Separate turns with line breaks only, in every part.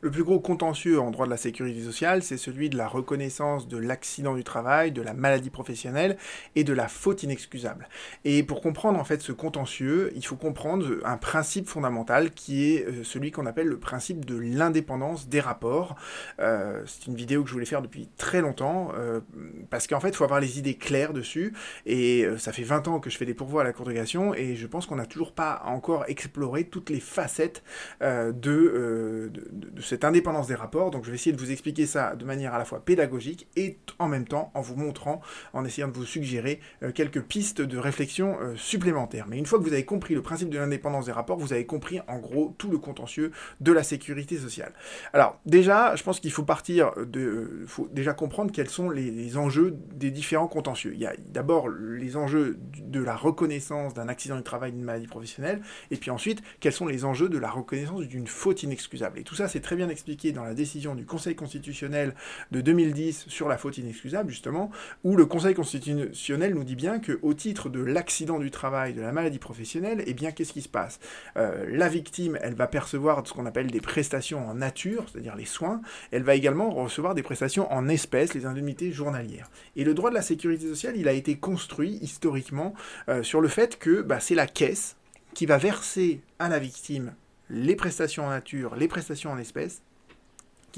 Le plus gros contentieux en droit de la sécurité sociale, c'est celui de la reconnaissance de l'accident du travail, de la maladie professionnelle et de la faute inexcusable. Et pour comprendre en fait ce contentieux, il faut comprendre un principe fondamental qui est euh, celui qu'on appelle le principe de l'indépendance des rapports. Euh, c'est une vidéo que je voulais faire depuis très longtemps euh, parce qu'en fait, il faut avoir les idées claires dessus. Et ça fait 20 ans que je fais des pourvois à la congrégation et je pense qu'on n'a toujours pas encore exploré toutes les facettes de, de, de cette indépendance des rapports. Donc je vais essayer de vous expliquer ça de manière à la fois pédagogique et en même temps en vous montrant, en essayant de vous suggérer euh, quelques pistes de réflexion euh, supplémentaires. Mais une fois que vous avez compris le principe de l'indépendance des rapports, vous avez compris en gros tout le contentieux de la sécurité sociale. Alors déjà, je pense qu'il faut partir de... Euh, faut déjà comprendre quels sont les, enjeux des différents contentieux. Il y a d'abord les enjeux de la reconnaissance d'un accident du travail, d'une maladie professionnelle, et puis ensuite, quels sont les enjeux de la reconnaissance d'une faute inexcusable. Et tout ça, c'est très bien expliqué dans la décision du Conseil constitutionnel de 2010 sur la faute inexcusable, justement, où le Conseil constitutionnel nous dit bien que au titre de l'accident du travail, de la maladie professionnelle, eh bien, qu'est-ce qui se passe? Euh, La victime, elle va percevoir ce qu'on appelle des prestations en nature, c'est-à-dire les soins. Elle va également recevoir des prestations en espèces, les indemnités journalières. Et le droit de la sécurité sociale, il a été construit historiquement euh, sur le fait que bah, c'est la caisse qui va verser à la victime les prestations en nature, les prestations en espèces,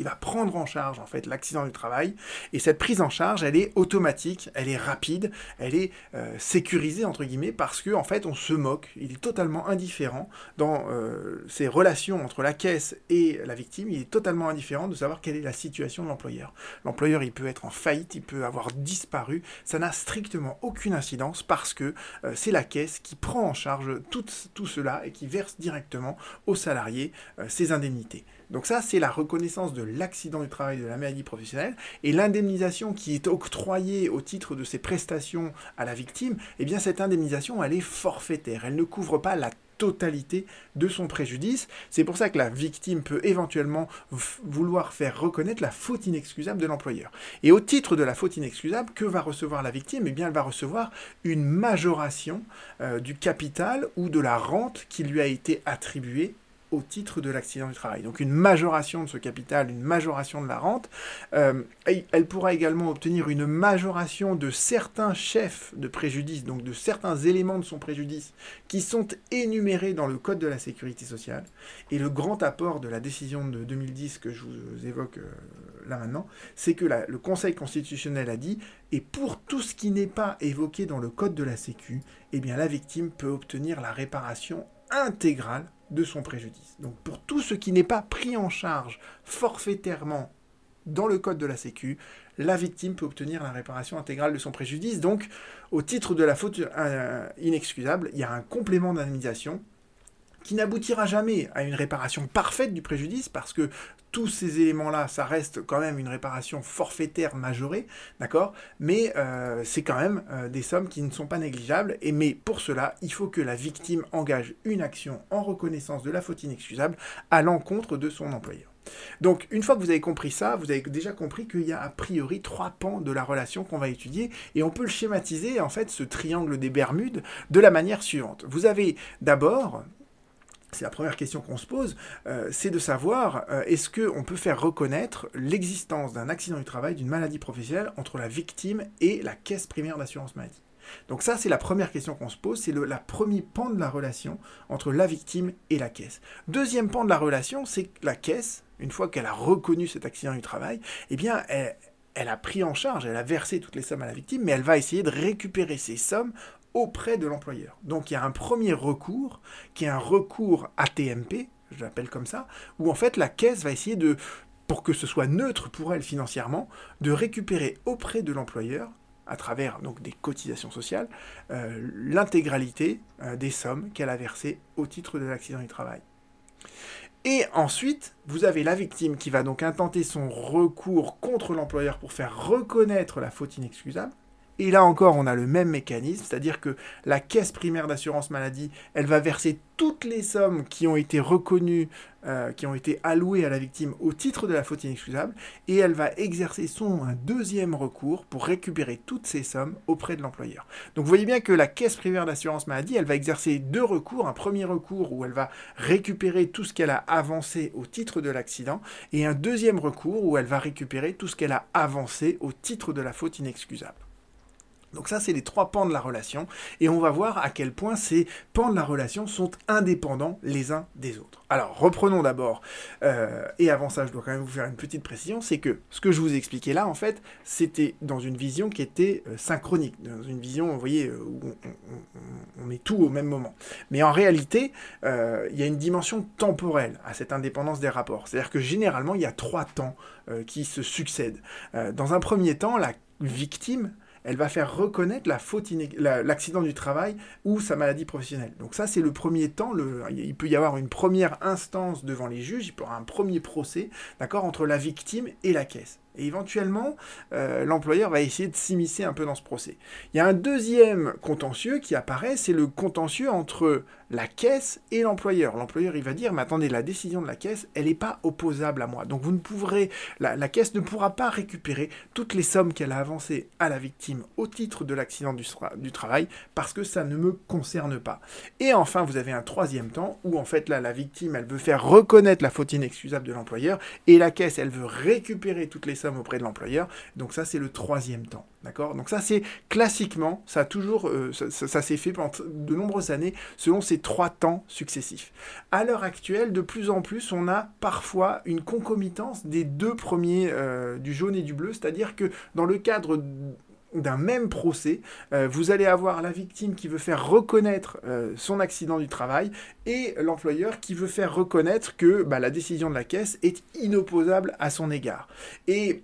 va prendre en charge en fait l'accident du travail. Et cette prise en charge, elle est automatique, elle est rapide, elle est euh, sécurisée entre guillemets parce que en fait on se moque. Il est totalement indifférent dans euh, ces relations entre la caisse et la victime. Il est totalement indifférent de savoir quelle est la situation de l'employeur. L'employeur, il peut être en faillite, il peut avoir disparu. Ça n'a strictement aucune incidence parce que euh, c'est la caisse qui prend en charge tout, tout cela et qui verse directement aux salariés ses indemnités. Donc ça, c'est la reconnaissance de l'accident du travail de la maladie professionnelle et l'indemnisation qui est octroyée au titre de ces prestations à la victime, eh bien cette indemnisation, elle est forfaitaire, elle ne couvre pas la totalité de son préjudice. C'est pour ça que la victime peut éventuellement vouloir faire reconnaître la faute inexcusable de l'employeur. Et au titre de la faute inexcusable, que va recevoir la victime? Eh bien, elle va recevoir une majoration euh, du capital ou de la rente qui lui a été attribuée au titre de l'accident du travail. Donc une majoration de ce capital, une majoration de la rente. Euh, elle pourra également obtenir une majoration de certains chefs de préjudice, donc de certains éléments de son préjudice qui sont énumérés dans le Code de la sécurité sociale. Et le grand apport de la décision de 2010 que je vous évoque euh, là maintenant, c'est que le Conseil constitutionnel a dit, et pour tout ce qui n'est pas évoqué dans le Code de la Sécu, eh bien la victime peut obtenir la réparation intégrale de son préjudice. Donc pour tout ce qui n'est pas pris en charge forfaitairement dans le code de la Sécu, la victime peut obtenir la réparation intégrale de son préjudice. Donc au titre de la faute euh, inexcusable, il y a un complément d'indemnisation qui n'aboutira jamais à une réparation parfaite du préjudice parce que tous ces éléments-là, ça reste quand même une réparation forfaitaire majorée, d'accord? Mais euh, c'est quand même euh, des sommes qui ne sont pas négligeables. Et mais pour cela, il faut que la victime engage une action en reconnaissance de la faute inexcusable à l'encontre de son employeur. Donc, une fois que vous avez compris ça, vous avez déjà compris qu'il y a a priori trois pans de la relation qu'on va étudier, et on peut le schématiser, en fait, ce triangle des Bermudes, de la manière suivante. Vous avez d'abord c'est la première question qu'on se pose, euh, c'est de savoir euh, est-ce qu'on peut faire reconnaître l'existence d'un accident du travail, d'une maladie professionnelle entre la victime et la caisse primaire d'assurance maladie? Donc ça, c'est la première question qu'on se pose, c'est le premier pan de la relation entre la victime et la caisse. Deuxième pan de la relation, c'est que la caisse, une fois qu'elle a reconnu cet accident du travail, eh bien, elle a pris en charge, elle a versé toutes les sommes à la victime, mais elle va essayer de récupérer ces sommes auprès de l'employeur. Donc il y a un premier recours, qui est un recours ATMP, je l'appelle comme ça, où en fait la caisse va essayer de, pour que ce soit neutre pour elle financièrement, de récupérer auprès de l'employeur, à travers donc des cotisations sociales, euh, l'intégralité euh, des sommes qu'elle a versées au titre de l'accident du travail. Et ensuite, vous avez la victime qui va donc intenter son recours contre l'employeur pour faire reconnaître la faute inexcusable. Et là encore, on a le même mécanisme, c'est-à-dire que la caisse primaire d'assurance maladie, elle va verser toutes les sommes qui ont été reconnues, euh, qui ont été allouées à la victime au titre de la faute inexcusable, et elle va exercer son un deuxième recours pour récupérer toutes ces sommes auprès de l'employeur. Donc vous voyez bien que la caisse primaire d'assurance maladie, elle va exercer deux recours. Un premier recours où elle va récupérer tout ce qu'elle a avancé au titre de l'accident, et un deuxième recours où elle va récupérer tout ce qu'elle a avancé au titre de la faute inexcusable. Donc ça, c'est les trois pans de la relation, et on va voir à quel point ces pans de la relation sont indépendants les uns des autres. Alors, reprenons d'abord, euh, et avant ça, je dois quand même vous faire une petite précision, c'est que ce que je vous ai expliqué là, en fait, c'était dans une vision qui était euh, synchronique, dans une vision, vous voyez, euh, où on, met tout au même moment. Mais en réalité, il y a une dimension temporelle à cette indépendance des rapports. C'est-à-dire que généralement, il y a trois temps qui se succèdent. dans un premier temps, la victime elle va faire reconnaître l'accident du travail ou sa maladie professionnelle. Donc ça, c'est le premier temps. Il peut y avoir une première instance devant les juges, il peut y avoir un premier procès, d'accord, entre la victime et la caisse. Et éventuellement, euh, l'employeur va essayer de s'immiscer un peu dans ce procès. Il y a un deuxième contentieux qui apparaît, c'est le contentieux entre la caisse et l'employeur. L'employeur, il va dire, mais attendez, la décision de la caisse, elle n'est pas opposable à moi. Donc vous ne pourrez, la, caisse ne pourra pas récupérer toutes les sommes qu'elle a avancées à la victime au titre de l'accident du, du, travail, parce que ça ne me concerne pas. Et enfin, vous avez un troisième temps, où en fait, là, la victime, elle veut faire reconnaître la faute inexcusable de l'employeur, et la caisse, elle veut récupérer toutes les sommes auprès de l'employeur. Donc ça, c'est le troisième temps. D'accord? Donc ça, c'est classiquement, ça a toujours, euh, s'est fait pendant de nombreuses années selon ces trois temps successifs. À l'heure actuelle, de plus en plus, on a parfois une concomitance des deux premiers, euh, du jaune et du bleu, c'est-à-dire que dans le cadre d'un même procès, euh, vous allez avoir la victime qui veut faire reconnaître son accident du travail et l'employeur qui veut faire reconnaître que bah, la décision de la caisse est inopposable à son égard. Et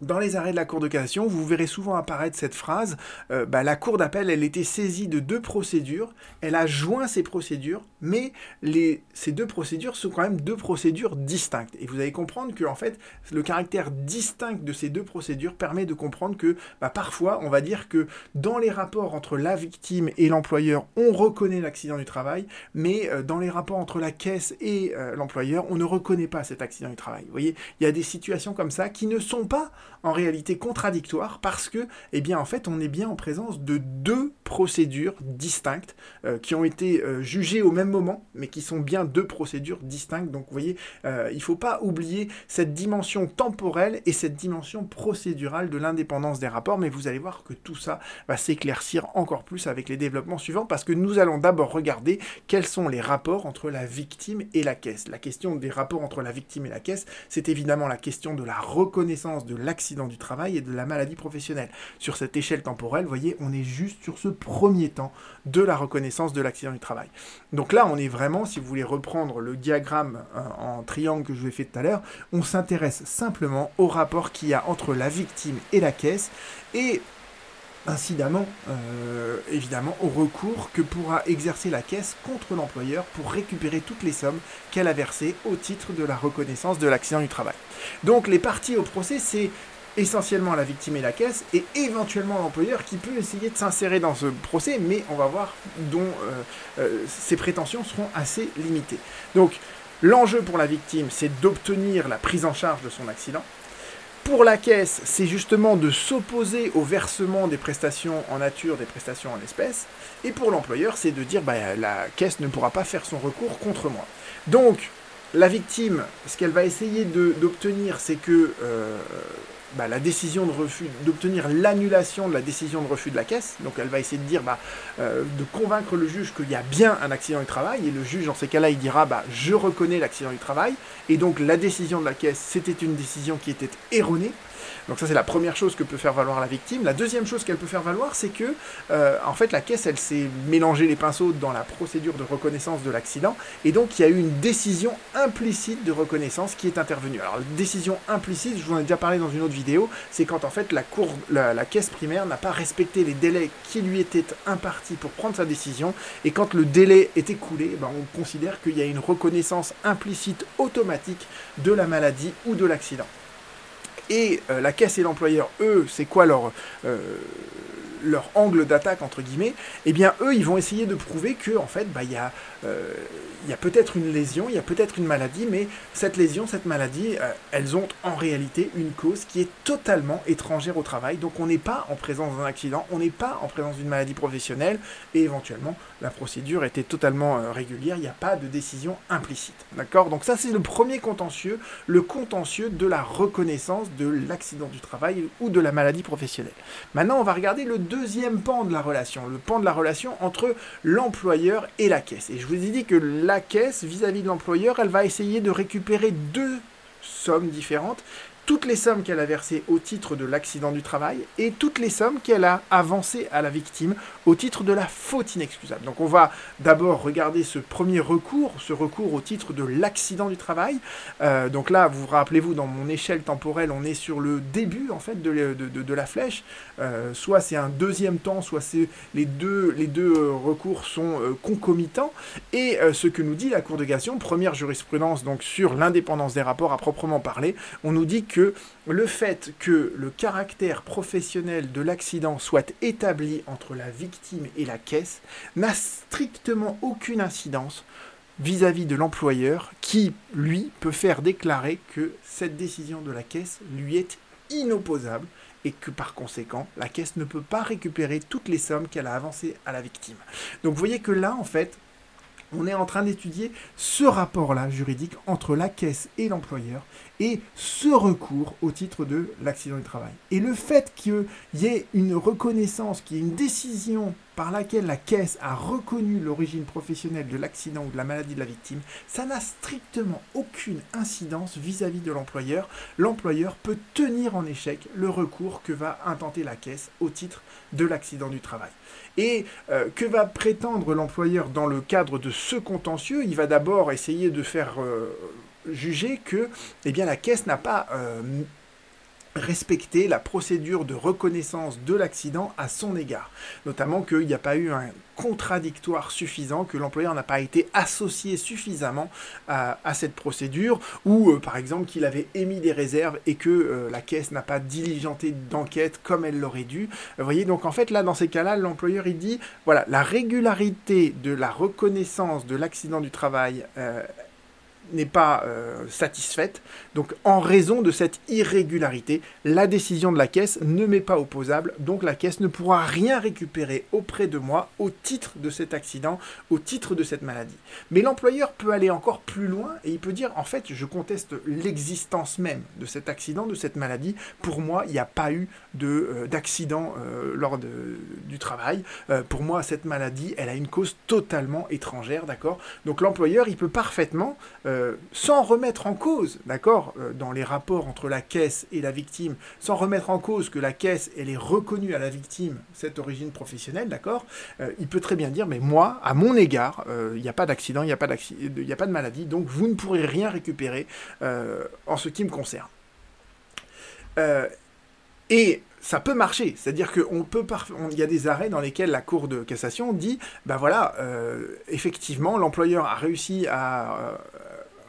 dans les arrêts de la Cour de cassation, vous verrez souvent apparaître cette phrase euh, bah, la Cour d'appel, elle était saisie de deux procédures, elle a joint ces procédures, mais ces deux procédures sont quand même deux procédures distinctes. Et vous allez comprendre que en fait, le caractère distinct de ces deux procédures permet de comprendre que bah, parfois, on va dire que dans les rapports entre la victime et l'employeur, on reconnaît l'accident du travail, mais euh, dans les rapports entre la caisse et euh, l'employeur, on ne reconnaît pas cet accident du travail. Vous voyez, il y a des situations comme ça qui ne sont pas en réalité contradictoire parce que, eh bien, en fait, on est bien en présence de deux procédures distinctes euh, qui ont été euh, jugées au même moment, mais qui sont bien deux procédures distinctes. Donc, vous voyez, euh, il ne faut pas oublier cette dimension temporelle et cette dimension procédurale de l'indépendance des rapports, mais vous allez voir que tout ça va s'éclaircir encore plus avec les développements suivants parce que nous allons d'abord regarder quels sont les rapports entre la victime et la caisse. La question des rapports entre la victime et la caisse, c'est évidemment la question de la reconnaissance de du travail et de la maladie professionnelle. Sur cette échelle temporelle, vous voyez, on est juste sur ce premier temps de la reconnaissance de l'accident du travail. Donc là, on est vraiment, si vous voulez reprendre le diagramme euh, en triangle que je vous ai fait tout à l'heure, on s'intéresse simplement au rapport qu'il y a entre la victime et la caisse et incidemment, euh, évidemment, au recours que pourra exercer la caisse contre l'employeur pour récupérer toutes les sommes qu'elle a versées au titre de la reconnaissance de l'accident du travail. Donc les parties au procès, c'est essentiellement la victime et la caisse, et éventuellement l'employeur qui peut essayer de s'insérer dans ce procès, mais on va voir dont euh, euh, ses prétentions seront assez limitées. Donc l'enjeu pour la victime, c'est d'obtenir la prise en charge de son accident. Pour la caisse, c'est justement de s'opposer au versement des prestations en nature, des prestations en espèces. Et pour l'employeur, c'est de dire bah, la caisse ne pourra pas faire son recours contre moi. Donc, la victime, ce qu'elle va essayer d'obtenir, c'est que euh, bah, la décision de refus, d'obtenir l'annulation de la décision de refus de la caisse. Donc elle va essayer de dire, bah, euh, de convaincre le juge qu'il y a bien un accident du travail. Et le juge, dans ces cas-là, il dira, bah, je reconnais l'accident du travail. Et donc la décision de la caisse, c'était une décision qui était erronée. Donc ça c'est la première chose que peut faire valoir la victime. La deuxième chose qu'elle peut faire valoir, c'est que euh, en fait la caisse elle s'est mélangée les pinceaux dans la procédure de reconnaissance de l'accident et donc il y a eu une décision implicite de reconnaissance qui est intervenue. Alors décision implicite, je vous en ai déjà parlé dans une autre vidéo, c'est quand en fait la, caisse primaire n'a pas respecté les délais qui lui étaient impartis pour prendre sa décision et quand le délai est écoulé, eh ben, on considère qu'il y a une reconnaissance implicite automatique de la maladie ou de l'accident. Et la caisse et l'employeur, eux, c'est quoi leur leur angle d'attaque entre guillemets, eh bien eux ils vont essayer de prouver que en fait bah il y a euh, il y a peut-être une lésion, il y a peut-être une maladie, mais cette lésion, cette maladie, euh, elles ont en réalité une cause qui est totalement étrangère au travail. Donc on n'est pas en présence d'un accident, on n'est pas en présence d'une maladie professionnelle, et éventuellement la procédure était totalement euh, régulière, il n'y a pas de décision implicite. D'accord? Donc ça c'est le premier contentieux, le contentieux de la reconnaissance de l'accident du travail ou de la maladie professionnelle. Maintenant on va regarder le deuxième pan de la relation, le pan de la relation entre l'employeur et la caisse. Et je vous ai dit que la caisse, vis-à-vis -vis de l'employeur, elle va essayer de récupérer deux sommes différentes toutes les sommes qu'elle a versées au titre de l'accident du travail et toutes les sommes qu'elle a avancées à la victime au titre de la faute inexcusable. Donc on va d'abord regarder ce premier recours, ce recours au titre de l'accident du travail. Euh, donc là, vous vous rappelez-vous, dans mon échelle temporelle, on est sur le début en fait de, de, la flèche. Euh, soit c'est un deuxième temps, soit c'est les deux, les deux euh, recours sont concomitants. Et ce que nous dit la Cour de cassation, première jurisprudence donc sur l'indépendance des rapports à proprement parler, on nous dit que le fait que le caractère professionnel de l'accident soit établi entre la victime et la caisse n'a strictement aucune incidence vis-à-vis de l'employeur qui, lui, peut faire déclarer que cette décision de la caisse lui est inopposable et que par conséquent, la caisse ne peut pas récupérer toutes les sommes qu'elle a avancées à la victime. Donc vous voyez que là, en fait, on est en train d'étudier ce rapport-là juridique entre la caisse et l'employeur et ce recours au titre de l'accident du travail. Et le fait qu'il y ait une reconnaissance, qu'il y ait une décision par laquelle la caisse a reconnu l'origine professionnelle de l'accident ou de la maladie de la victime, ça n'a strictement aucune incidence vis-à-vis de l'employeur. L'employeur peut tenir en échec le recours que va intenter la caisse au titre de l'accident du travail. Et euh, que va prétendre l'employeur dans le cadre de ce contentieux? Il va d'abord essayer de faire euh, juger que eh la caisse n'a pas euh, respecté la procédure de reconnaissance de l'accident à son égard. Notamment qu'il n'y a pas eu un contradictoire suffisant, que l'employeur n'a pas été associé suffisamment à, cette procédure, ou euh, par exemple qu'il avait émis des réserves et que euh, la caisse n'a pas diligenté d'enquête comme elle l'aurait dû. Vous voyez, donc en fait là, dans ces cas-là, l'employeur il dit, voilà, la régularité de la reconnaissance de l'accident du travail n'est pas euh, satisfaite. Donc en raison de cette irrégularité, la décision de la caisse ne m'est pas opposable, donc la caisse ne pourra rien récupérer auprès de moi au titre de cet accident, au titre de cette maladie. Mais l'employeur peut aller encore plus loin et il peut dire en fait je conteste l'existence même de cet accident, de cette maladie. Pour moi, il n'y a pas eu euh, d'accident euh, lors du travail. pour moi, cette maladie, elle a une cause totalement étrangère, d'accord? Donc l'employeur, il peut parfaitement sans remettre en cause, d'accord, euh, dans les rapports entre la caisse et la victime, sans remettre en cause que la caisse, elle est reconnue à la victime cette origine professionnelle, d'accord, euh, il peut très bien dire, mais moi, à mon égard, il n'y a pas d'accident, il n'y a, pas a pas de maladie, donc vous ne pourrez rien récupérer en ce qui me concerne. et ça peut marcher. C'est-à-dire qu'on peut il y a des arrêts dans lesquels la Cour de cassation dit, ben voilà, effectivement, l'employeur a réussi à,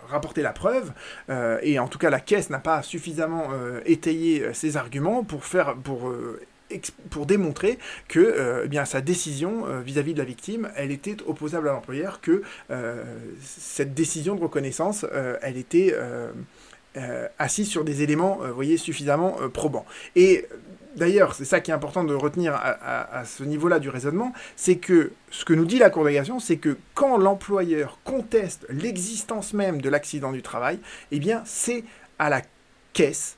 rapporter la preuve, euh, et en tout cas la caisse n'a pas suffisamment euh, étayé euh, ses arguments pour faire pour pour démontrer que eh sa décision vis-à-vis de la victime, elle était opposable à l'employeur, que cette décision de reconnaissance, elle était assise sur des éléments, voyez, suffisamment probants. Et d'ailleurs, c'est ça qui est important de retenir à, ce niveau-là du raisonnement, c'est que ce que nous dit la Cour c'est que quand l'employeur conteste l'existence même de l'accident du travail, eh bien, c'est à la caisse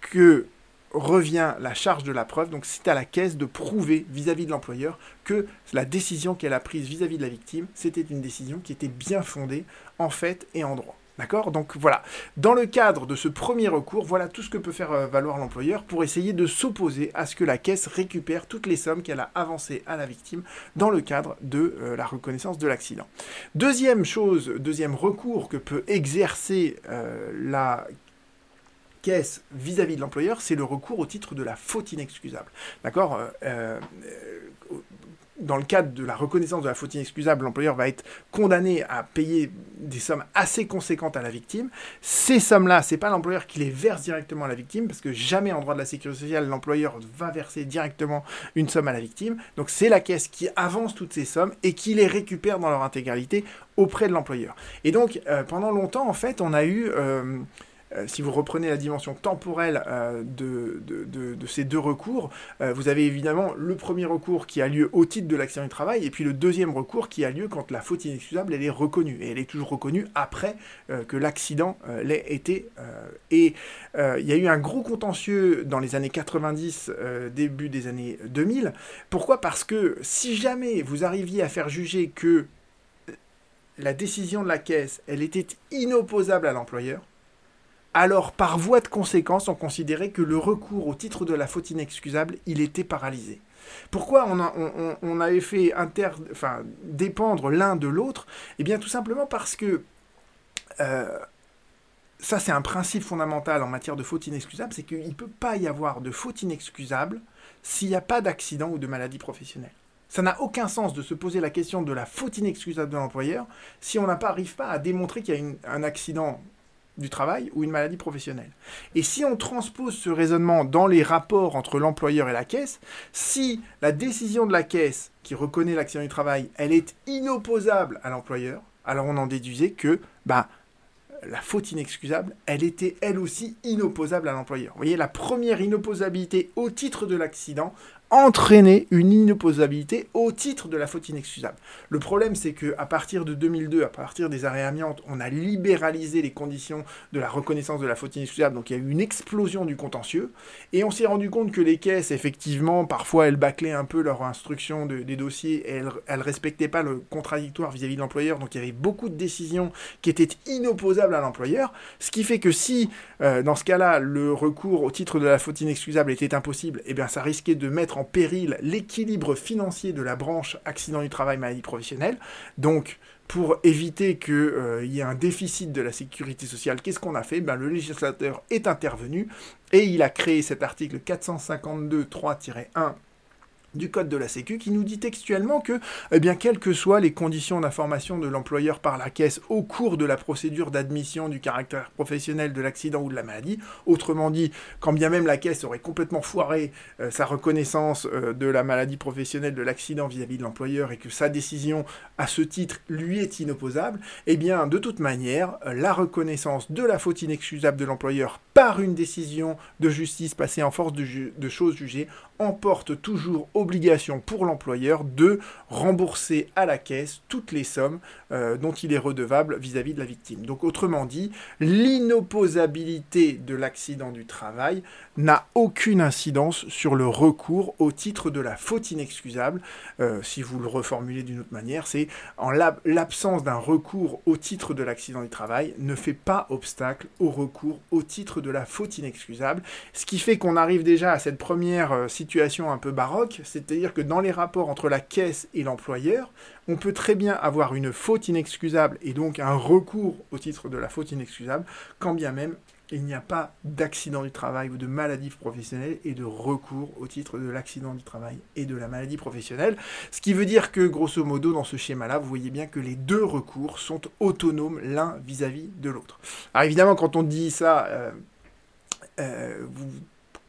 que revient la charge de la preuve. Donc, c'est à la caisse de prouver vis-à-vis de l'employeur que la décision qu'elle a prise vis-à-vis -vis de la victime, c'était une décision qui était bien fondée en fait et en droit. D'accord? Donc voilà, dans le cadre de ce premier recours, voilà tout ce que peut faire euh, valoir l'employeur pour essayer de s'opposer à ce que la caisse récupère toutes les sommes qu'elle a avancées à la victime dans le cadre de euh, la reconnaissance de l'accident. Deuxième chose, deuxième recours que peut exercer euh, la caisse vis-à-vis de l'employeur, c'est le recours au titre de la faute inexcusable. D'accord? Dans le cadre de la reconnaissance de la faute inexcusable, l'employeur va être condamné à payer des sommes assez conséquentes à la victime. Ces sommes-là, c'est pas l'employeur qui les verse directement à la victime, parce que jamais en droit de la sécurité sociale, l'employeur va verser directement une somme à la victime. Donc c'est la caisse qui avance toutes ces sommes et qui les récupère dans leur intégralité auprès de l'employeur. Et donc, euh, pendant longtemps, en fait, on a eu... Euh, euh, si vous reprenez la dimension temporelle euh, de, ces deux recours, euh, vous avez évidemment le premier recours qui a lieu au titre de l'accident du travail, et puis le deuxième recours qui a lieu quand la faute inexcusable elle est reconnue, et elle est toujours reconnue après que l'accident l'ait été. et il y a eu un gros contentieux dans les années 90, début des années 2000. Pourquoi? Parce que si jamais vous arriviez à faire juger que la décision de la caisse, elle était inopposable à l'employeur, alors par voie de conséquence, on considérait que le recours au titre de la faute inexcusable, il était paralysé. Pourquoi on, avait fait dépendre l'un de l'autre? Eh bien tout simplement parce que euh, ça c'est un principe fondamental en matière de faute inexcusable, c'est qu'il ne peut pas y avoir de faute inexcusable s'il n'y a pas d'accident ou de maladie professionnelle. Ça n'a aucun sens de se poser la question de la faute inexcusable de l'employeur si on n'arrive pas à démontrer qu'il y a un accident du travail ou une maladie professionnelle. Et si on transpose ce raisonnement dans les rapports entre l'employeur et la caisse, si la décision de la caisse qui reconnaît l'accident du travail, elle est inopposable à l'employeur, alors on en déduisait que bah, la faute inexcusable, elle était elle aussi inopposable à l'employeur. Vous voyez, la première inopposabilité au titre de l'accident entraîner une inopposabilité au titre de la faute inexcusable. Le problème, c'est que à partir de 2002, à partir des arrêts amiantes, on a libéralisé les conditions de la reconnaissance de la faute inexcusable, donc il y a eu une explosion du contentieux, et on s'est rendu compte que les caisses, effectivement, parfois elles bâclaient un peu leur instruction des dossiers, elles, elles respectaient pas le contradictoire vis-à-vis de l'employeur, donc il y avait beaucoup de décisions qui étaient inopposables à l'employeur, ce qui fait que si, euh, dans ce cas-là, le recours au titre de la faute inexcusable était impossible, eh bien ça risquait de mettre en péril l'équilibre financier de la branche accident du travail maladie professionnelle. Donc, pour éviter qu'il euh, y ait un déficit de la sécurité sociale, qu'est-ce qu'on a fait? Ben, Le législateur est intervenu et il a créé cet article 452.3-1 du code de la Sécu qui nous dit textuellement que, eh bien, quelles que soient les conditions d'information de l'employeur par la caisse au cours de la procédure d'admission du caractère professionnel de l'accident ou de la maladie, autrement dit, quand bien même la caisse aurait complètement foiré euh, sa reconnaissance euh, de la maladie professionnelle de l'accident vis-à-vis de l'employeur et que sa décision à ce titre lui est inopposable, eh bien, de toute manière, euh, la reconnaissance de la faute inexcusable de l'employeur par une décision de justice passée en force de, de choses jugées emporte toujours obligation pour l'employeur de rembourser à la caisse toutes les sommes euh, dont il est redevable vis-à-vis de la victime. Donc autrement dit, l'inopposabilité de l'accident du travail n'a aucune incidence sur le recours au titre de la faute inexcusable. Euh, si vous le reformulez d'une autre manière, c'est en l'absence d'un recours au titre de l'accident du travail ne fait pas obstacle au recours au titre de la faute inexcusable. Ce qui fait qu'on arrive déjà à cette première euh, situation un peu baroque, c'est-à-dire que dans les rapports entre la caisse et l'employeur, on peut très bien avoir une faute inexcusable et donc un recours au titre de la faute inexcusable, quand bien même il n'y a pas d'accident du travail ou de maladie professionnelle et de recours au titre de l'accident du travail et de la maladie professionnelle. Ce qui veut dire que, grosso modo, dans ce schéma-là, vous voyez bien que les deux recours sont autonomes l'un vis-à-vis de l'autre. Alors évidemment, quand on dit ça, euh, euh, vous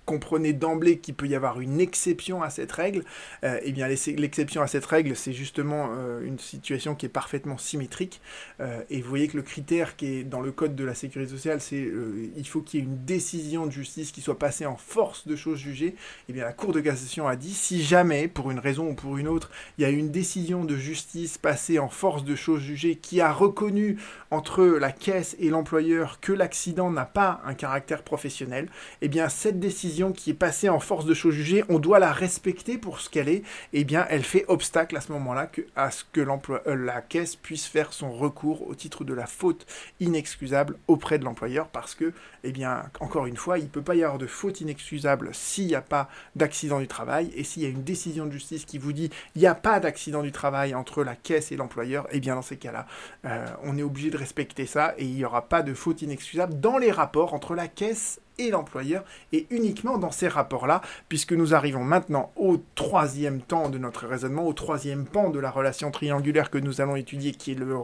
comprenez d'emblée qu'il peut y avoir une exception à cette règle, euh, eh bien l'exception à cette règle, c'est justement euh, une situation qui est parfaitement symétrique. Euh, et vous voyez que le critère qui est dans le code de la sécurité sociale, c'est il faut qu'il y ait une décision de justice qui soit passée en force de choses jugées. Eh bien la Cour de cassation a dit si jamais, pour une raison ou pour une autre, il y a une décision de justice passée en force de choses jugées qui a reconnu entre la caisse et l'employeur que l'accident n'a pas un caractère professionnel, eh bien cette décision qui est passée en force de chose jugée, on doit la respecter pour ce qu'elle est, eh bien elle fait obstacle à ce moment-là à ce que euh, la caisse puisse faire son recours au titre de la faute inexcusable auprès de l'employeur parce que, eh bien, encore une fois, il ne peut pas y avoir de faute inexcusable s'il n'y a pas d'accident du travail. Et s'il y a une décision de justice qui vous dit il n'y a pas d'accident du travail entre la caisse et l'employeur, eh bien dans ces cas-là, euh, on est obligé de respecter ça et il n'y aura pas de faute inexcusable dans les rapports entre la caisse et l'employeur, et uniquement dans ces rapports-là, puisque nous arrivons maintenant au troisième temps de notre raisonnement, au troisième pan de la relation triangulaire que nous allons étudier, qui est le,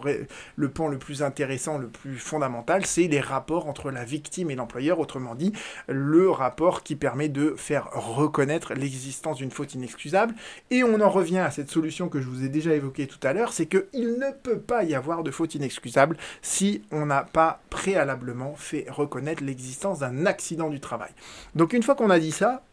le pan le plus intéressant, le plus fondamental, c'est les rapports entre la victime et l'employeur, autrement dit, le rapport qui permet de faire reconnaître l'existence d'une faute inexcusable, et on en revient à cette solution que je vous ai déjà évoquée tout à l'heure, c'est qu'il ne peut pas y avoir de faute inexcusable si on n'a pas préalablement fait reconnaître l'existence d'un accident du travail. Donc une fois qu'on a dit ça,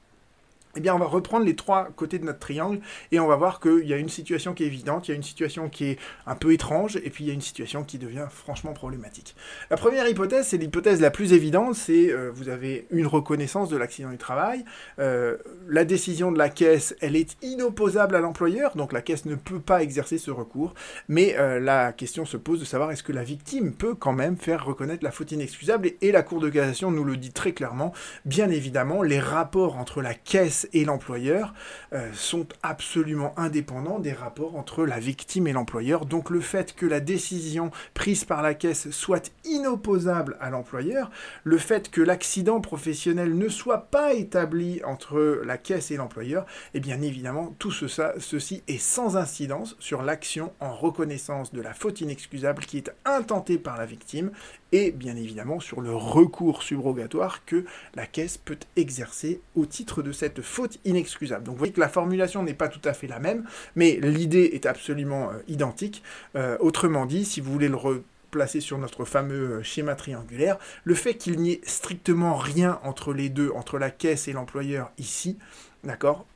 eh bien, on va reprendre les trois côtés de notre triangle et on va voir qu'il y a une situation qui est évidente, il y a une situation qui est un peu étrange et puis il y a une situation qui devient franchement problématique. La première hypothèse, c'est l'hypothèse la plus évidente, c'est euh, vous avez une reconnaissance de l'accident du travail, euh, la décision de la caisse, elle est inopposable à l'employeur, donc la caisse ne peut pas exercer ce recours, mais euh, la question se pose de savoir est-ce que la victime peut quand même faire reconnaître la faute inexcusable et, et la Cour de cassation nous le dit très clairement, bien évidemment, les rapports entre la caisse et l'employeur euh, sont absolument indépendants des rapports entre la victime et l'employeur. Donc le fait que la décision prise par la caisse soit inopposable à l'employeur, le fait que l'accident professionnel ne soit pas établi entre la caisse et l'employeur, et eh bien évidemment tout ceci est sans incidence sur l'action en reconnaissance de la faute inexcusable qui est intentée par la victime et bien évidemment sur le recours subrogatoire que la caisse peut exercer au titre de cette faute inexcusable. Donc vous voyez que la formulation n'est pas tout à fait la même, mais l'idée est absolument euh, identique. Euh, autrement dit, si vous voulez le replacer sur notre fameux euh, schéma triangulaire, le fait qu'il n'y ait strictement rien entre les deux, entre la caisse et l'employeur ici, d'accord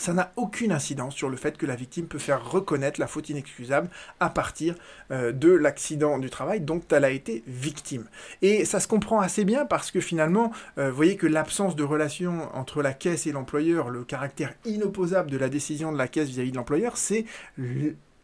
ça n'a aucune incidence sur le fait que la victime peut faire reconnaître la faute inexcusable à partir euh, de l'accident du travail dont elle a été victime. Et ça se comprend assez bien parce que finalement, euh, vous voyez que l'absence de relation entre la caisse et l'employeur, le caractère inopposable de la décision de la caisse vis-à-vis -vis de l'employeur, c'est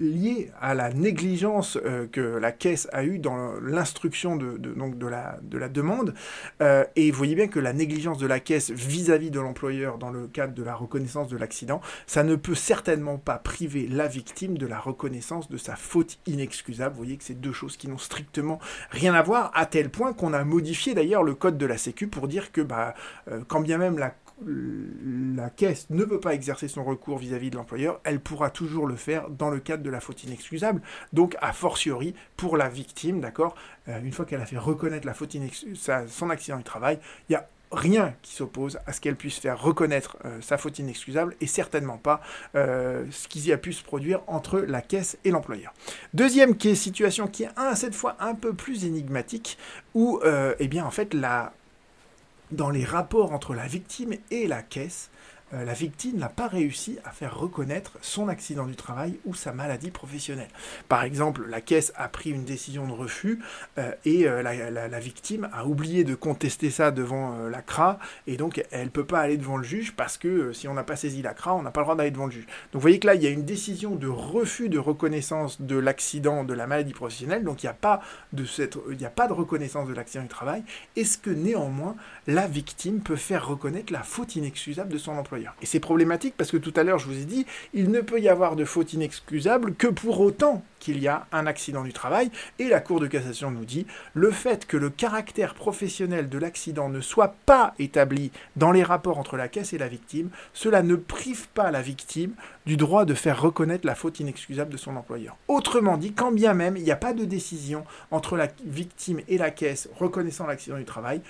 lié à la négligence euh, que la caisse a eue dans l'instruction de, donc de, la, de la demande. Euh, et vous voyez bien que la négligence de la caisse vis-à-vis de l'employeur dans le cadre de la reconnaissance de l'accident, ça ne peut certainement pas priver la victime de la reconnaissance de sa faute inexcusable. Vous voyez que c'est deux choses qui n'ont strictement rien à voir, à tel point qu'on a modifié d'ailleurs le code de la Sécu pour dire que bah, euh, quand bien même la la caisse ne peut pas exercer son recours vis-à-vis de l'employeur, elle pourra toujours le faire dans le cadre de la faute inexcusable. Donc, a fortiori, pour la victime, d'accord, euh, une fois qu'elle a fait reconnaître la faute inexcusable, son accident du travail, il n'y a rien qui s'oppose à ce qu'elle puisse faire reconnaître euh, sa faute inexcusable et certainement pas euh, ce qui y a pu se produire entre la caisse et l'employeur. Deuxième situation qui est cette fois un peu plus énigmatique où eh bien en fait la dans les rapports entre la victime et la caisse, euh, la victime n'a pas réussi à faire reconnaître son accident du travail ou sa maladie professionnelle. Par exemple, la caisse a pris une décision de refus euh, et euh, la, victime a oublié de contester ça devant la CRA et donc elle ne peut pas aller devant le juge parce que si on n'a pas saisi la CRA, on n'a pas le droit d'aller devant le juge. Donc vous voyez que là, il y a une décision de refus de reconnaissance de l'accident, de la maladie professionnelle, donc il n'y a, a pas de reconnaissance de l'accident du travail. Est-ce que néanmoins, la victime peut faire reconnaître la faute inexcusable de son employeur et c'est problématique parce que tout à l'heure, je vous ai dit, il ne peut y avoir de faute inexcusable que pour autant qu'il y a un accident du travail. Et la Cour de cassation nous dit, le fait que le caractère professionnel de l'accident ne soit pas établi dans les rapports entre la caisse et la victime, cela ne prive pas la victime du droit de faire reconnaître la faute inexcusable de son employeur. Autrement dit, quand bien même il n'y a pas de décision entre la victime et la caisse reconnaissant l'accident du travail,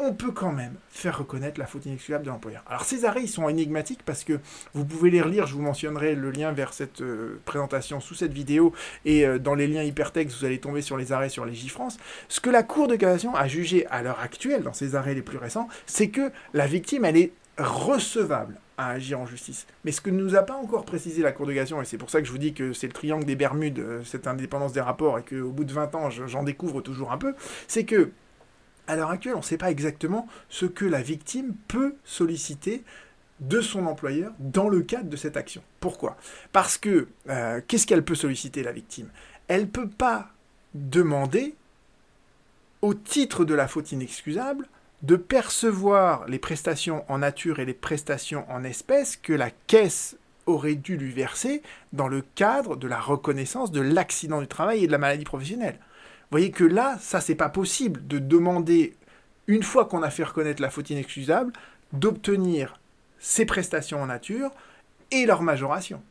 on peut quand même faire reconnaître la faute inexcusable de l'employeur. Alors ces arrêts, ils sont énigmatiques parce que vous pouvez les relire, je vous mentionnerai le lien vers cette euh, présentation sous cette vidéo, et euh, dans les liens hypertextes, vous allez tomber sur les arrêts sur les France. Ce que la Cour de cassation a jugé à l'heure actuelle, dans ces arrêts les plus récents, c'est que la victime, elle est recevable à agir en justice. Mais ce que nous a pas encore précisé la Cour de cassation, et c'est pour ça que je vous dis que c'est le triangle des Bermudes, euh, cette indépendance des rapports, et qu'au bout de 20 ans, j'en découvre toujours un peu, c'est que à l'heure actuelle, on ne sait pas exactement ce que la victime peut solliciter de son employeur dans le cadre de cette action. Pourquoi? Parce que euh, qu'est-ce qu'elle peut solliciter la victime? Elle ne peut pas demander, au titre de la faute inexcusable, de percevoir les prestations en nature et les prestations en espèces que la caisse aurait dû lui verser dans le cadre de la reconnaissance de l'accident du travail et de la maladie professionnelle voyez que là, ça, c'est pas possible de demander une fois qu'on a fait reconnaître la faute inexcusable, d'obtenir ces prestations en nature et leur majoration.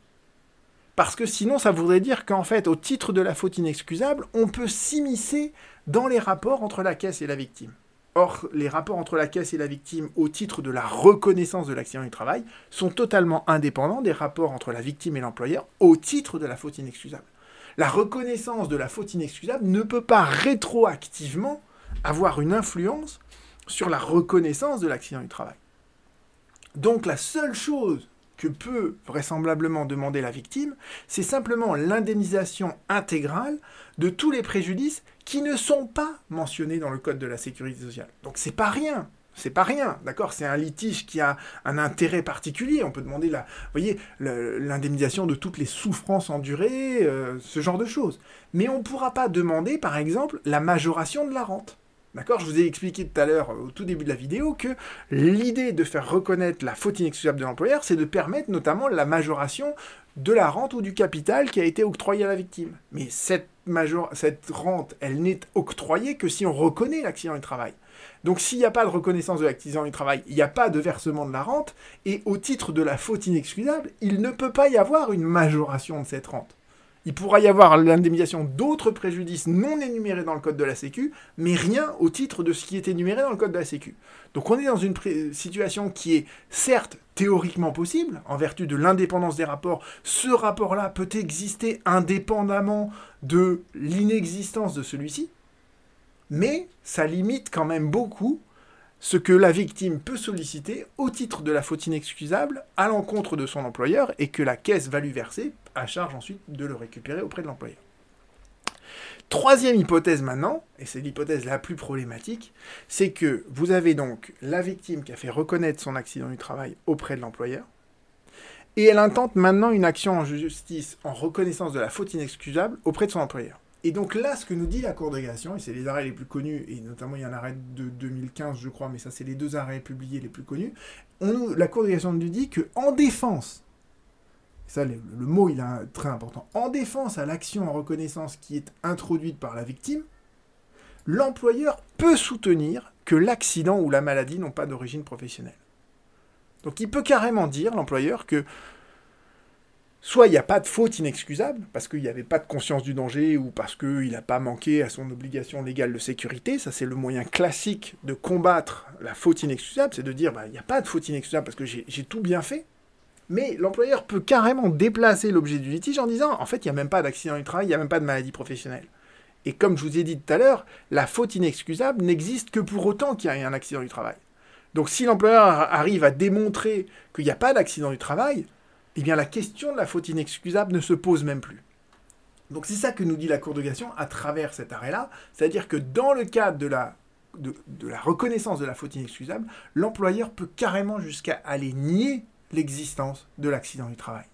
Parce que sinon, ça voudrait dire qu'en fait, au titre de la faute inexcusable, on peut s'immiscer dans les rapports entre la caisse et la victime. Or, les rapports entre la caisse et la victime au titre de la reconnaissance de l'accident du travail sont totalement indépendants des rapports entre la victime et l'employeur au titre de la faute inexcusable. La reconnaissance de la faute inexcusable ne peut pas rétroactivement avoir une influence sur la reconnaissance de l'accident du travail. Donc la seule chose que peut vraisemblablement demander la victime, c'est simplement l'indemnisation intégrale de tous les préjudices qui ne sont pas mentionnés dans le code de la sécurité sociale. Donc c'est pas rien. C'est pas rien, d'accord? C'est un litige qui a un intérêt particulier. On peut demander voyez, l'indemnisation de toutes les souffrances endurées, euh, ce genre de choses. Mais on ne pourra pas demander, par exemple, la majoration de la rente. D'accord? Je vous ai expliqué tout à l'heure, au tout début de la vidéo, que l'idée de faire reconnaître la faute inexcusable de l'employeur, c'est de permettre notamment la majoration de la rente ou du capital qui a été octroyé à la victime. Mais cette rente, elle n'est octroyée que si on reconnaît l'accident du travail. Donc s'il n'y a pas de reconnaissance de l'accident du travail, il n'y a pas de versement de la rente, et au titre de la faute inexcusable, il ne peut pas y avoir une majoration de cette rente. Il pourra y avoir l'indemnisation d'autres préjudices non énumérés dans le code de la Sécu, mais rien au titre de ce qui est énuméré dans le code de la Sécu. Donc on est dans une situation qui est certes théoriquement possible, en vertu de l'indépendance des rapports. Ce rapport-là peut exister indépendamment de l'inexistence de celui-ci, mais ça limite quand même beaucoup ce que la victime peut solliciter au titre de la faute inexcusable à l'encontre de son employeur et que la caisse va lui verser, à charge ensuite de le récupérer auprès de l'employeur. Troisième hypothèse maintenant, et c'est l'hypothèse la plus problématique, c'est que vous avez donc la victime qui a fait reconnaître son accident du travail auprès de l'employeur, et elle intente maintenant une action en justice en reconnaissance de la faute inexcusable auprès de son employeur. Et donc là, ce que nous dit la Cour d'agression, et c'est les arrêts les plus connus, et notamment il y a un arrêt de 2015, je crois, mais ça c'est les deux arrêts publiés les plus connus, on, la Cour d'agression nous dit que en défense, ça le, mot il est très important, en défense à l'action en reconnaissance qui est introduite par la victime, l'employeur peut soutenir que l'accident ou la maladie n'ont pas d'origine professionnelle. Donc il peut carrément dire, l'employeur, que Soit il n'y a pas de faute inexcusable, parce qu'il n'y avait pas de conscience du danger ou parce qu'il n'a pas manqué à son obligation légale de sécurité. Ça, c'est le moyen classique de combattre la faute inexcusable, c'est de dire bah, il n'y a pas de faute inexcusable parce que j'ai tout bien fait. Mais l'employeur peut carrément déplacer l'objet du litige en disant en fait, il n'y a même pas d'accident du travail, il n'y a même pas de maladie professionnelle. Et comme je vous ai dit tout à l'heure, la faute inexcusable n'existe que pour autant qu'il y ait un accident du travail. Donc si l'employeur arrive à démontrer qu'il n'y a pas d'accident du travail, eh bien la question de la faute inexcusable ne se pose même plus. Donc c'est ça que nous dit la Cour de cassation à travers cet arrêt-là, c'est-à-dire que dans le cadre de la, reconnaissance de la faute inexcusable, l'employeur peut carrément jusqu'à aller nier l'existence de l'accident du travail.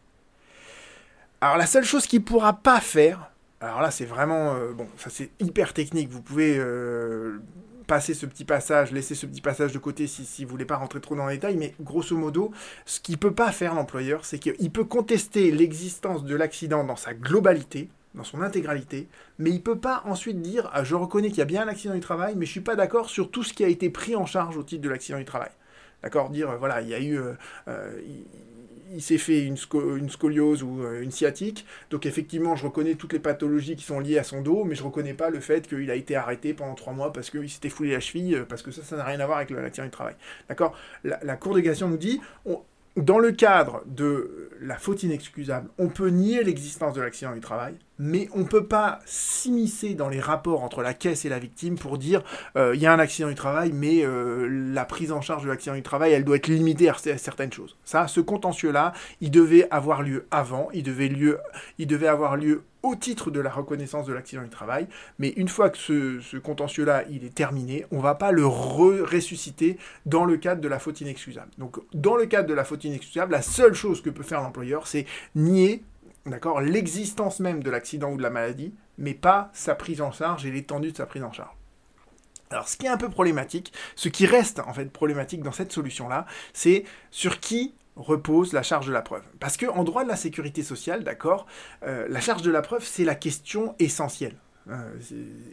Alors la seule chose qu'il ne pourra pas faire, alors là c'est vraiment, euh, bon ça c'est hyper technique, vous pouvez euh, passer ce petit passage, laisser ce petit passage de côté si, si vous voulez pas rentrer trop dans les détails, mais grosso modo, ce qu'il peut pas faire l'employeur, c'est qu'il peut contester l'existence de l'accident dans sa globalité, dans son intégralité, mais il peut pas ensuite dire ah, je reconnais qu'il y a bien un accident du travail, mais je suis pas d'accord sur tout ce qui a été pris en charge au titre de l'accident du travail. D'accord? Dire voilà, il y a eu. Euh, euh, il s'est fait une, scoliose ou euh, une sciatique. Donc effectivement, je reconnais toutes les pathologies qui sont liées à son dos, mais je reconnais pas le fait qu'il a été arrêté pendant trois mois parce qu'il s'était foulé la cheville, euh, parce que ça, ça n'a rien à voir avec l'accident du travail. D'accord? La, la, Cour de cassation nous dit, dans le cadre de la faute inexcusable, on peut nier l'existence de l'accident du travail, mais on ne peut pas s'immiscer dans les rapports entre la caisse et la victime pour dire euh, il y a un accident du travail, mais euh, la prise en charge de l'accident du travail, elle doit être limitée à, certaines choses. Ça, ce contentieux-là, il devait avoir lieu avant, il devait, lieu, il devait avoir lieu au titre de la reconnaissance de l'accident du travail, mais une fois que ce, contentieux-là, il est terminé, on ne va pas le ressusciter dans le cadre de la faute inexcusable. Donc, dans le cadre de la faute inexcusable, la seule chose que peut faire l'employeur, c'est nier d'accord, l'existence même de l'accident ou de la maladie, mais pas sa prise en charge et l'étendue de sa prise en charge. Alors, ce qui est un peu problématique, ce qui reste en fait problématique dans cette solution-là, c'est sur qui repose la charge de la preuve. Parce qu'en droit de la sécurité sociale, d'accord, euh, la charge de la preuve, c'est la question essentielle.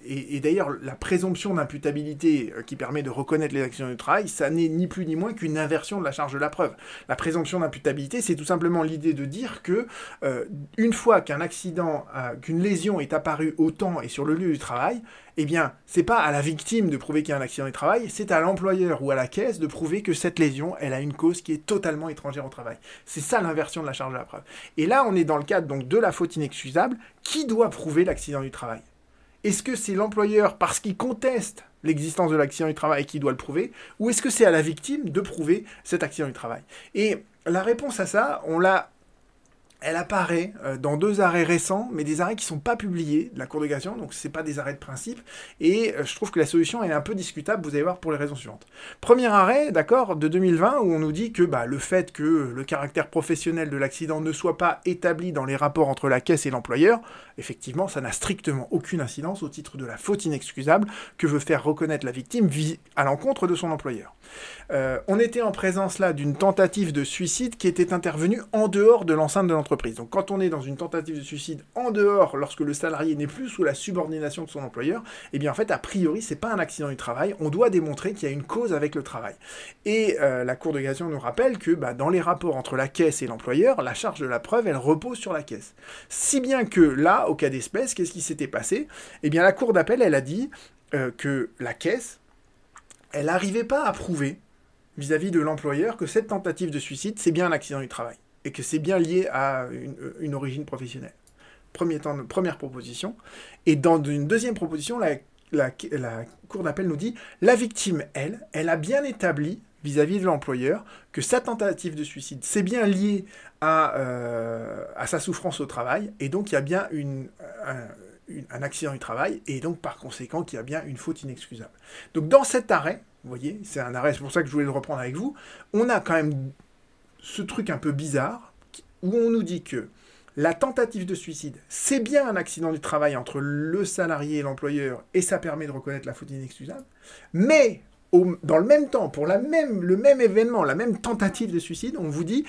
Et, d'ailleurs, la présomption d'imputabilité qui permet de reconnaître les accidents du travail, ça n'est ni plus ni moins qu'une inversion de la charge de la preuve. La présomption d'imputabilité, c'est tout simplement l'idée de dire que une fois qu'un accident, qu'une lésion est apparue au temps et sur le lieu du travail, eh bien, c'est pas à la victime de prouver qu'il y a un accident du travail, c'est à l'employeur ou à la caisse de prouver que cette lésion, elle a une cause qui est totalement étrangère au travail. C'est ça l'inversion de la charge de la preuve. Et là, on est dans le cadre donc de la faute inexcusable. Qui doit prouver l'accident du travail? Est-ce que c'est l'employeur parce qu'il conteste l'existence de l'accident du travail qui doit le prouver, ou est-ce que c'est à la victime de prouver cet accident du travail? Et la réponse à ça, on l'a elle apparaît euh, dans deux arrêts récents, mais des arrêts qui ne sont pas publiés de la Cour de cassation, donc ce pas des arrêts de principe, et euh, je trouve que la solution est un peu discutable, vous allez voir pour les raisons suivantes. Premier arrêt, d'accord, de 2020, où on nous dit que bah, le fait que le caractère professionnel de l'accident ne soit pas établi dans les rapports entre la caisse et l'employeur, effectivement, ça n'a strictement aucune incidence au titre de la faute inexcusable que veut faire reconnaître la victime à l'encontre de son employeur. Euh, on était en présence là d'une tentative de suicide qui était intervenue en dehors de l'enceinte de l'entreprise. Donc quand on est dans une tentative de suicide en dehors, lorsque le salarié n'est plus sous la subordination de son employeur, eh bien en fait a priori c'est pas un accident du travail. On doit démontrer qu'il y a une cause avec le travail. Et euh, la Cour de cassation nous rappelle que bah, dans les rapports entre la caisse et l'employeur, la charge de la preuve elle repose sur la caisse. Si bien que là, au cas d'espèce, qu'est-ce qui s'était passé? Eh bien la Cour d'appel elle a dit euh, que la caisse elle n'arrivait pas à prouver vis-à-vis de l'employeur que cette tentative de suicide, c'est bien un accident du travail et que c'est bien lié à une, origine professionnelle. Premier temps, première proposition. Et dans une deuxième proposition, la, Cour d'appel nous dit la victime, elle, elle a bien établi vis-à-vis de l'employeur que sa tentative de suicide, c'est bien lié à, euh, sa souffrance au travail, et donc il y a bien une, un accident du travail, et donc par conséquent qu'il y a bien une faute inexcusable. Donc dans cet arrêt, vous voyez, c'est un arrêt, c'est pour ça que je voulais le reprendre avec vous, on a quand même ce truc un peu bizarre, où on nous dit que la tentative de suicide, c'est bien un accident du travail entre le salarié et l'employeur, et ça permet de reconnaître la faute inexcusable, mais dans le même temps, pour la même, le même événement, la même tentative de suicide, on vous dit,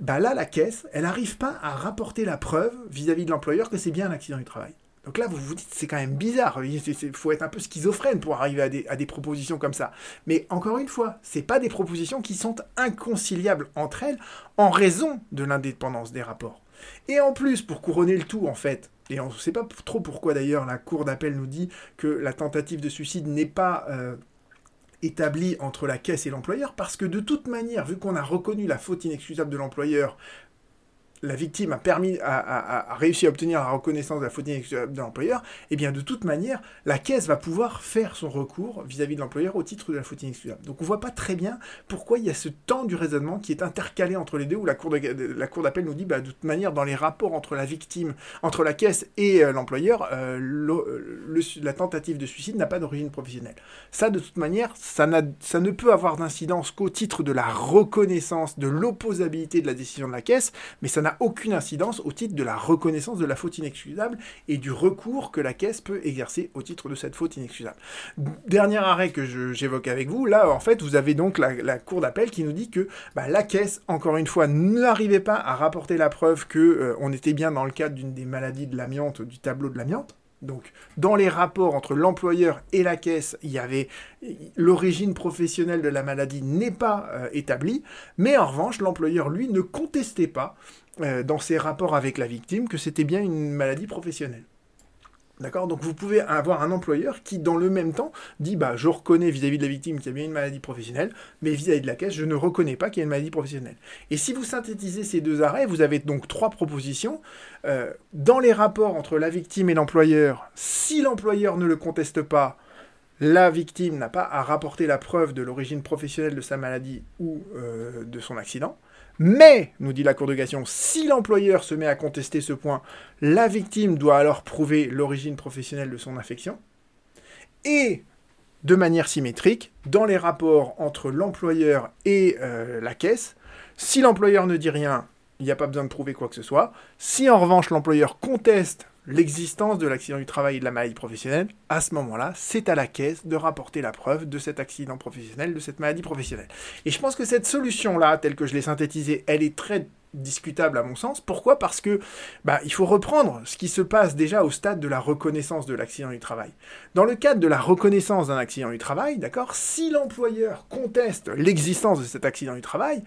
bah là, la caisse, elle n'arrive pas à rapporter la preuve vis à -vis de l'employeur que c'est bien un accident du travail. Donc là, vous vous dites, c'est quand même bizarre. Il faut être un peu schizophrène pour arriver à des, propositions comme ça. Mais encore une fois, ce pas des propositions qui sont inconciliables entre elles en raison de l'indépendance des rapports. Et en plus, pour couronner le tout, en fait, et on ne sait pas trop pourquoi d'ailleurs la Cour d'appel nous dit que la tentative de suicide n'est pas euh, établie entre la caisse et l'employeur, parce que de toute manière, vu qu'on a reconnu la faute inexcusable de l'employeur la victime a, permis, a, réussi à obtenir la reconnaissance de la faute de l'employeur, eh bien de toute manière, la caisse va pouvoir faire son recours vis-à-vis de l'employeur au titre de la faute inexcusable. Donc on voit pas très bien pourquoi il y a ce temps du raisonnement qui est intercalé entre les deux, où la cour, d'appel nous dit, bah, de toute manière, dans les rapports entre la victime, entre la caisse et euh, l'employeur, euh, la tentative de suicide n'a pas d'origine professionnelle. Ça, de toute manière, ça, ça ne peut avoir d'incidence qu'au titre de la reconnaissance de l'opposabilité de la décision de la caisse, mais ça n'a aucune incidence au titre de la reconnaissance de la faute inexcusable et du recours que la caisse peut exercer au titre de cette faute inexcusable. Dernier arrêt que j'évoque avec vous, là en fait vous avez donc la, cour d'appel qui nous dit que bah, la caisse, encore une fois, n'arrivait pas à rapporter la preuve que euh, on était bien dans le cadre d'une des maladies de l'amiante, du tableau de l'amiante. Donc, dans les rapports entre l'employeur et la caisse, il y avait l'origine professionnelle de la maladie n'est pas euh, établie, mais en revanche, l'employeur lui ne contestait pas dans ses rapports avec la victime que c'était bien une maladie professionnelle. D'accord? Donc vous pouvez avoir un employeur qui, dans le même temps, dit bah, Je reconnais vis-à-vis de la victime qu'il y a bien une maladie professionnelle, mais vis-à-vis de la caisse, je ne reconnais pas qu'il y a une maladie professionnelle. Et si vous synthétisez ces deux arrêts, vous avez donc trois propositions. Euh, dans les rapports entre la victime et l'employeur, si l'employeur ne le conteste pas, la victime n'a pas à rapporter la preuve de l'origine professionnelle de sa maladie ou euh, de son accident. Mais, nous dit la Cour de cassation, si l'employeur se met à contester ce point, la victime doit alors prouver l'origine professionnelle de son infection. Et, de manière symétrique, dans les rapports entre l'employeur et euh, la caisse, si l'employeur ne dit rien, il n'y a pas besoin de prouver quoi que ce soit. Si en revanche l'employeur conteste l'existence de l'accident du travail et de la maladie professionnelle, à ce moment-là, c'est à la caisse de rapporter la preuve de cet accident professionnel, de cette maladie professionnelle. Et je pense que cette solution-là, telle que je l'ai synthétisée, elle est très discutable à mon sens. Pourquoi? Parce que bah, il faut reprendre ce qui se passe déjà au stade de la reconnaissance de l'accident du travail. Dans le cadre de la reconnaissance d'un accident du travail, d'accord, si l'employeur conteste l'existence de cet accident du travail,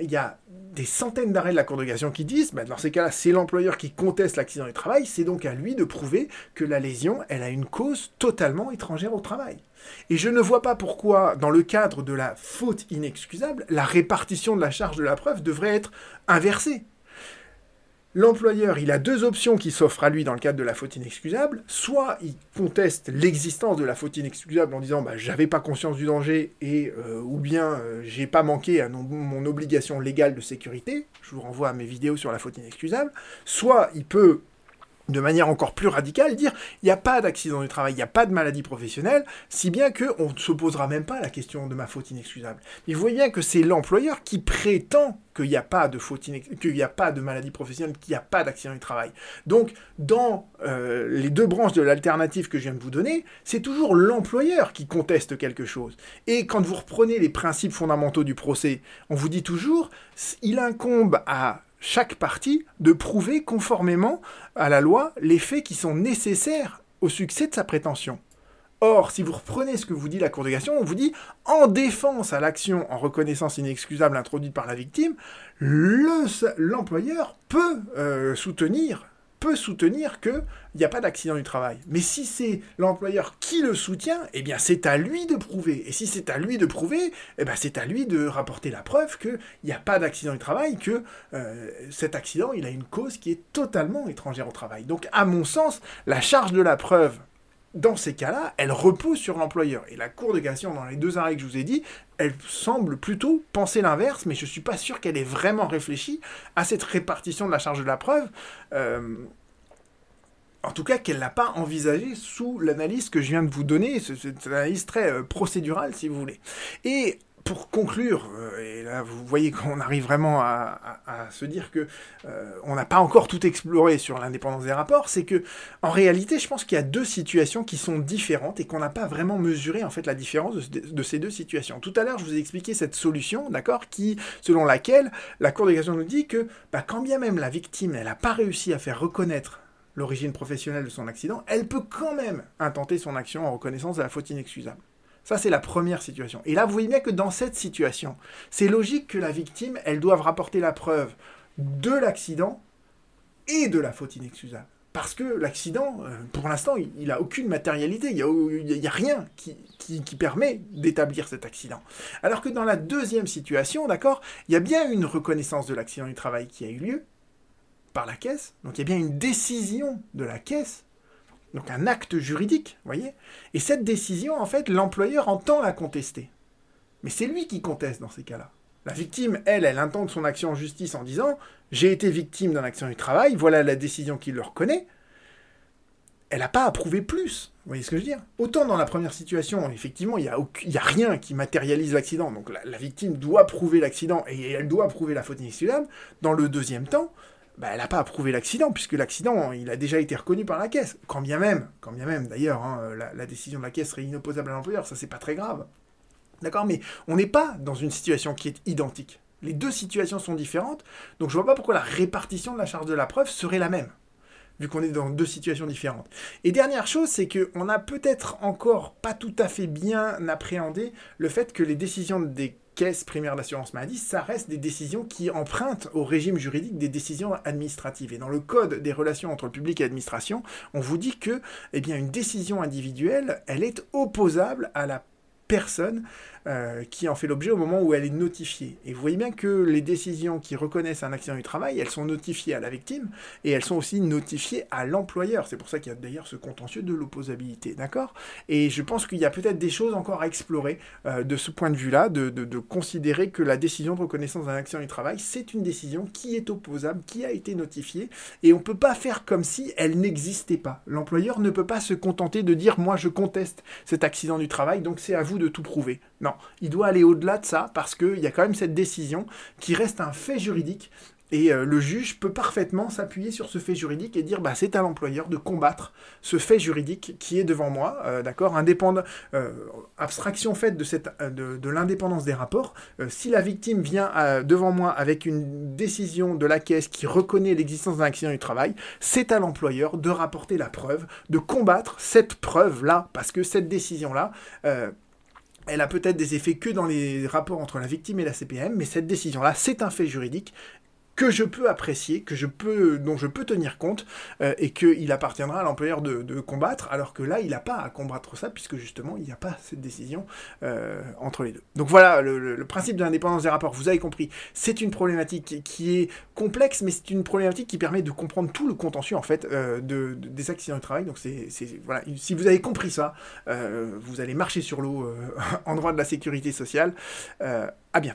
il y a des centaines d'arrêts de la Cour de cassation qui disent, bah, dans ces cas-là, c'est l'employeur qui conteste l'accident du travail, c'est donc à lui de prouver que la lésion, elle a une cause totalement étrangère au travail. Et je ne vois pas pourquoi, dans le cadre de la faute inexcusable, la répartition de la charge de la preuve devrait être inversée. L'employeur, il a deux options qui s'offrent à lui dans le cadre de la faute inexcusable. Soit il conteste l'existence de la faute inexcusable en disant bah, j'avais pas conscience du danger et euh, ou bien euh, j'ai pas manqué à mon obligation légale de sécurité. Je vous renvoie à mes vidéos sur la faute inexcusable. Soit il peut de manière encore plus radicale, dire il n'y a pas d'accident du travail, il n'y a pas de maladie professionnelle, si bien qu'on ne se posera même pas la question de ma faute inexcusable. Mais vous voyez bien que c'est l'employeur qui prétend qu'il n'y a pas de faute qu'il n'y a pas de maladie professionnelle, qu'il n'y a pas d'accident du travail. Donc, dans euh, les deux branches de l'alternative que je viens de vous donner, c'est toujours l'employeur qui conteste quelque chose. Et quand vous reprenez les principes fondamentaux du procès, on vous dit toujours, il incombe à chaque partie de prouver conformément à la loi les faits qui sont nécessaires au succès de sa prétention. Or, si vous reprenez ce que vous dit la Cour de cassation, on vous dit en défense à l'action en reconnaissance inexcusable introduite par la victime, l'employeur peut euh, soutenir peut soutenir qu'il n'y a pas d'accident du travail. Mais si c'est l'employeur qui le soutient, eh bien c'est à lui de prouver. Et si c'est à lui de prouver, eh bien c'est à lui de rapporter la preuve qu'il n'y a pas d'accident du travail, que euh, cet accident, a une cause qui est totalement étrangère au travail. Donc à mon sens, la charge de la preuve dans ces cas-là, elle repose sur l'employeur. Et la Cour de cassation, dans les deux arrêts que je vous ai dit, elle semble plutôt penser l'inverse, mais je ne suis pas sûr qu'elle ait vraiment réfléchi à cette répartition de la charge de la preuve. Euh, en tout cas, qu'elle l'a pas envisagé sous l'analyse que je viens de vous donner, c'est une analyse très euh, procédurale, si vous voulez. Et pour conclure, euh, et là vous voyez qu'on arrive vraiment à, se dire que euh, on n'a pas encore tout exploré sur l'indépendance des rapports, c'est que en réalité, je pense qu'il y a deux situations qui sont différentes et qu'on n'a pas vraiment mesuré en fait la différence de, ces deux situations. Tout à l'heure, je vous ai expliqué cette solution, d'accord, qui selon laquelle la Cour des cassation nous dit que bah, quand bien même la victime n'a pas réussi à faire reconnaître l'origine professionnelle de son accident, elle peut quand même intenter son action en reconnaissance de la faute inexcusable. Ça, c'est la première situation. Et là, vous voyez bien que dans cette situation, c'est logique que la victime, elle doive rapporter la preuve de l'accident et de la faute inexcusable. Parce que l'accident, euh, pour l'instant, il n'a aucune matérialité, il n'y a, rien qui, qui permet d'établir cet accident. Alors que dans la deuxième situation, d'accord, il y a bien une reconnaissance de l'accident du travail qui a eu lieu par la caisse, donc il y a bien une décision de la caisse donc un acte juridique, voyez Et cette décision, en fait, l'employeur entend la contester. Mais c'est lui qui conteste dans ces cas-là. La victime, elle, elle intente son action en justice en disant J'ai été victime d'un accident du travail, voilà la décision qu'il le reconnaît. Elle n'a pas à prouver plus. Vous voyez ce que je veux dire Autant dans la première situation, effectivement, il n'y a, a, rien qui matérialise l'accident. Donc la, victime doit prouver l'accident et elle doit prouver la faute inexcusable. Dans le deuxième temps, bah, elle n'a pas approuvé l'accident, puisque l'accident, il a déjà été reconnu par la caisse. Quand bien même, quand bien même d'ailleurs, hein, la, décision de la caisse serait inopposable à l'employeur, ça c'est pas très grave. D'accord Mais on n'est pas dans une situation qui est identique. Les deux situations sont différentes, donc je vois pas pourquoi la répartition de la charge de la preuve serait la même, vu qu'on est dans deux situations différentes. Et dernière chose, c'est qu'on n'a peut-être encore pas tout à fait bien appréhendé le fait que les décisions des caisse primaire d'assurance maladie, ça reste des décisions qui empruntent au régime juridique des décisions administratives. Et dans le code des relations entre le public et l'administration, on vous dit que eh bien, une décision individuelle, elle est opposable à la personne euh, qui en fait l'objet au moment où elle est notifiée. Et vous voyez bien que les décisions qui reconnaissent un accident du travail, elles sont notifiées à la victime et elles sont aussi notifiées à l'employeur. C'est pour ça qu'il y a d'ailleurs ce contentieux de l'opposabilité, d'accord? Et je pense qu'il y a peut-être des choses encore à explorer euh, de ce point de vue-là, de, de, considérer que la décision de reconnaissance d'un accident du travail, c'est une décision qui est opposable, qui a été notifiée, et on ne peut pas faire comme si elle n'existait pas. L'employeur ne peut pas se contenter de dire moi je conteste cet accident du travail, donc c'est à vous de tout prouver. Non, il doit aller au-delà de ça parce qu'il y a quand même cette décision qui reste un fait juridique Et euh, le juge peut parfaitement s'appuyer sur ce fait juridique et dire bah, c'est à l'employeur de combattre ce fait juridique qui est devant moi, euh, d'accord? Indépendant, euh, abstraction faite de, l'indépendance des rapports, si la victime vient devant moi avec une décision de la caisse qui reconnaît l'existence d'un accident du travail, c'est à l'employeur de rapporter la preuve, de combattre cette preuve-là, parce que cette décision-là, elle a peut-être des effets que dans les rapports entre la victime et la CPM, mais cette décision-là, c'est un fait juridique que je peux apprécier, que je peux, dont je peux tenir compte, euh, et qu'il appartiendra à l'employeur de, combattre, alors que là, il n'a pas à combattre ça, puisque justement, il n'y a pas cette décision euh, entre les deux. Donc voilà, le, principe de l'indépendance des rapports, vous avez compris, c'est une problématique qui est complexe, mais c'est une problématique qui permet de comprendre tout le contentieux, en fait, euh, de, des accidents de travail. Donc c'est, voilà, si vous avez compris ça, vous allez marcher sur l'eau en droit de la sécurité sociale. à bientôt.